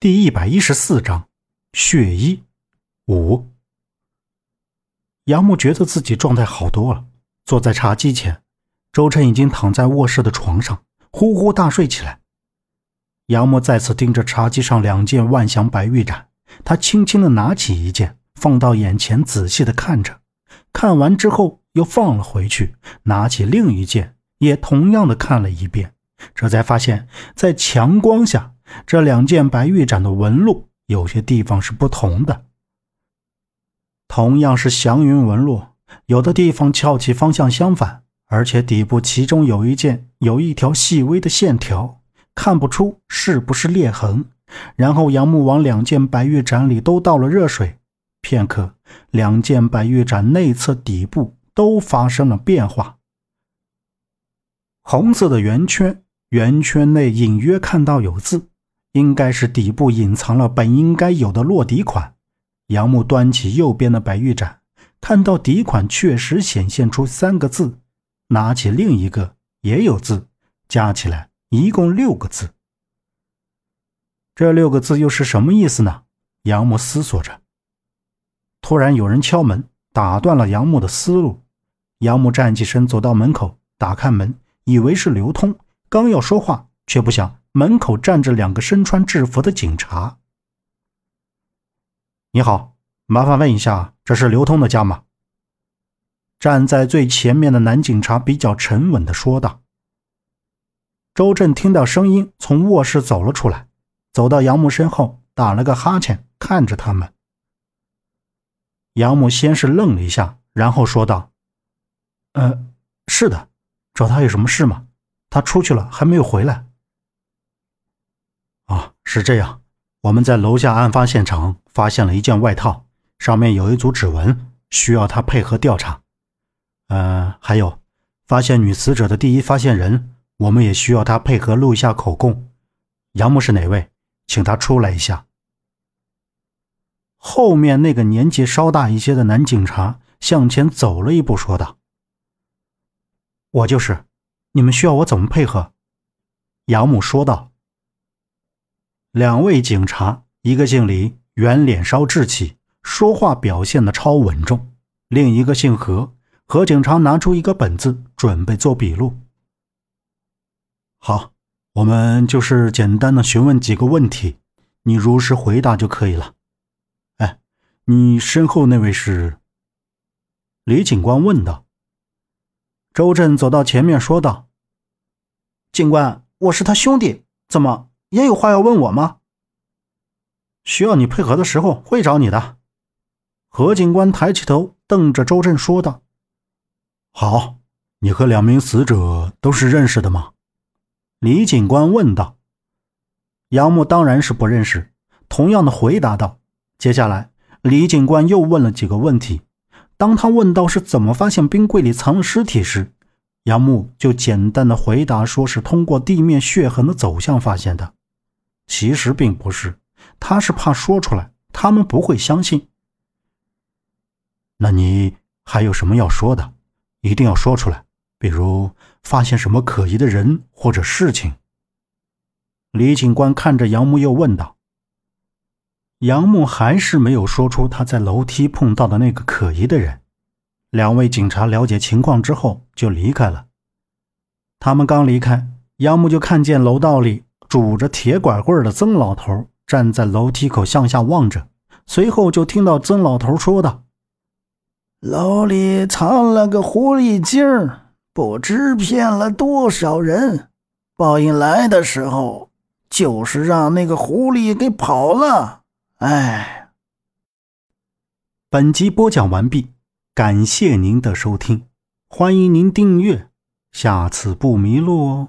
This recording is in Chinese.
第一百一十四章血衣五。杨木觉得自己状态好多了，坐在茶几前，周晨已经躺在卧室的床上，呼呼大睡起来。杨木再次盯着茶几上两件万祥白玉盏，他轻轻的拿起一件，放到眼前，仔细的看着，看完之后又放了回去，拿起另一件，也同样的看了一遍，这才发现，在强光下。这两件白玉盏的纹路有些地方是不同的。同样是祥云纹路，有的地方翘起方向相反，而且底部其中有一件有一条细微的线条，看不出是不是裂痕。然后杨木往两件白玉盏里都倒了热水，片刻，两件白玉盏内侧底部都发生了变化。红色的圆圈，圆圈内隐约看到有字。应该是底部隐藏了本应该有的落底款。杨木端起右边的白玉盏，看到底款确实显现出三个字，拿起另一个也有字，加起来一共六个字。这六个字又是什么意思呢？杨木思索着。突然有人敲门，打断了杨木的思路。杨木站起身，走到门口，打开门，以为是刘通，刚要说话，却不想。门口站着两个身穿制服的警察。你好，麻烦问一下，这是刘通的家吗？站在最前面的男警察比较沉稳的说道。周震听到声音，从卧室走了出来，走到杨木身后，打了个哈欠，看着他们。杨木先是愣了一下，然后说道：“呃，是的，找他有什么事吗？他出去了，还没有回来。”是这样，我们在楼下案发现场发现了一件外套，上面有一组指纹，需要他配合调查。呃，还有，发现女死者的第一发现人，我们也需要他配合录一下口供。杨木是哪位？请他出来一下。后面那个年纪稍大一些的男警察向前走了一步，说道：“我就是，你们需要我怎么配合？”杨母说道。两位警察，一个姓李，圆脸稍稚气，说话表现的超稳重；另一个姓何，何警察拿出一个本子，准备做笔录。好，我们就是简单的询问几个问题，你如实回答就可以了。哎，你身后那位是？李警官问道。周震走到前面说道：“警官，我是他兄弟，怎么？”也有话要问我吗？需要你配合的时候会找你的。何警官抬起头，瞪着周震说道：“好，你和两名死者都是认识的吗？”李警官问道。杨木当然是不认识，同样的回答道。接下来，李警官又问了几个问题。当他问到是怎么发现冰柜里藏尸体时，杨木就简单的回答说是通过地面血痕的走向发现的。其实并不是，他是怕说出来，他们不会相信。那你还有什么要说的？一定要说出来，比如发现什么可疑的人或者事情。李警官看着杨木，又问道：“杨木还是没有说出他在楼梯碰到的那个可疑的人。”两位警察了解情况之后就离开了。他们刚离开，杨木就看见楼道里。拄着铁拐棍的曾老头站在楼梯口向下望着，随后就听到曾老头说道：“楼里藏了个狐狸精不知骗了多少人。报应来的时候，就是让那个狐狸给跑了。”哎，本集播讲完毕，感谢您的收听，欢迎您订阅，下次不迷路哦。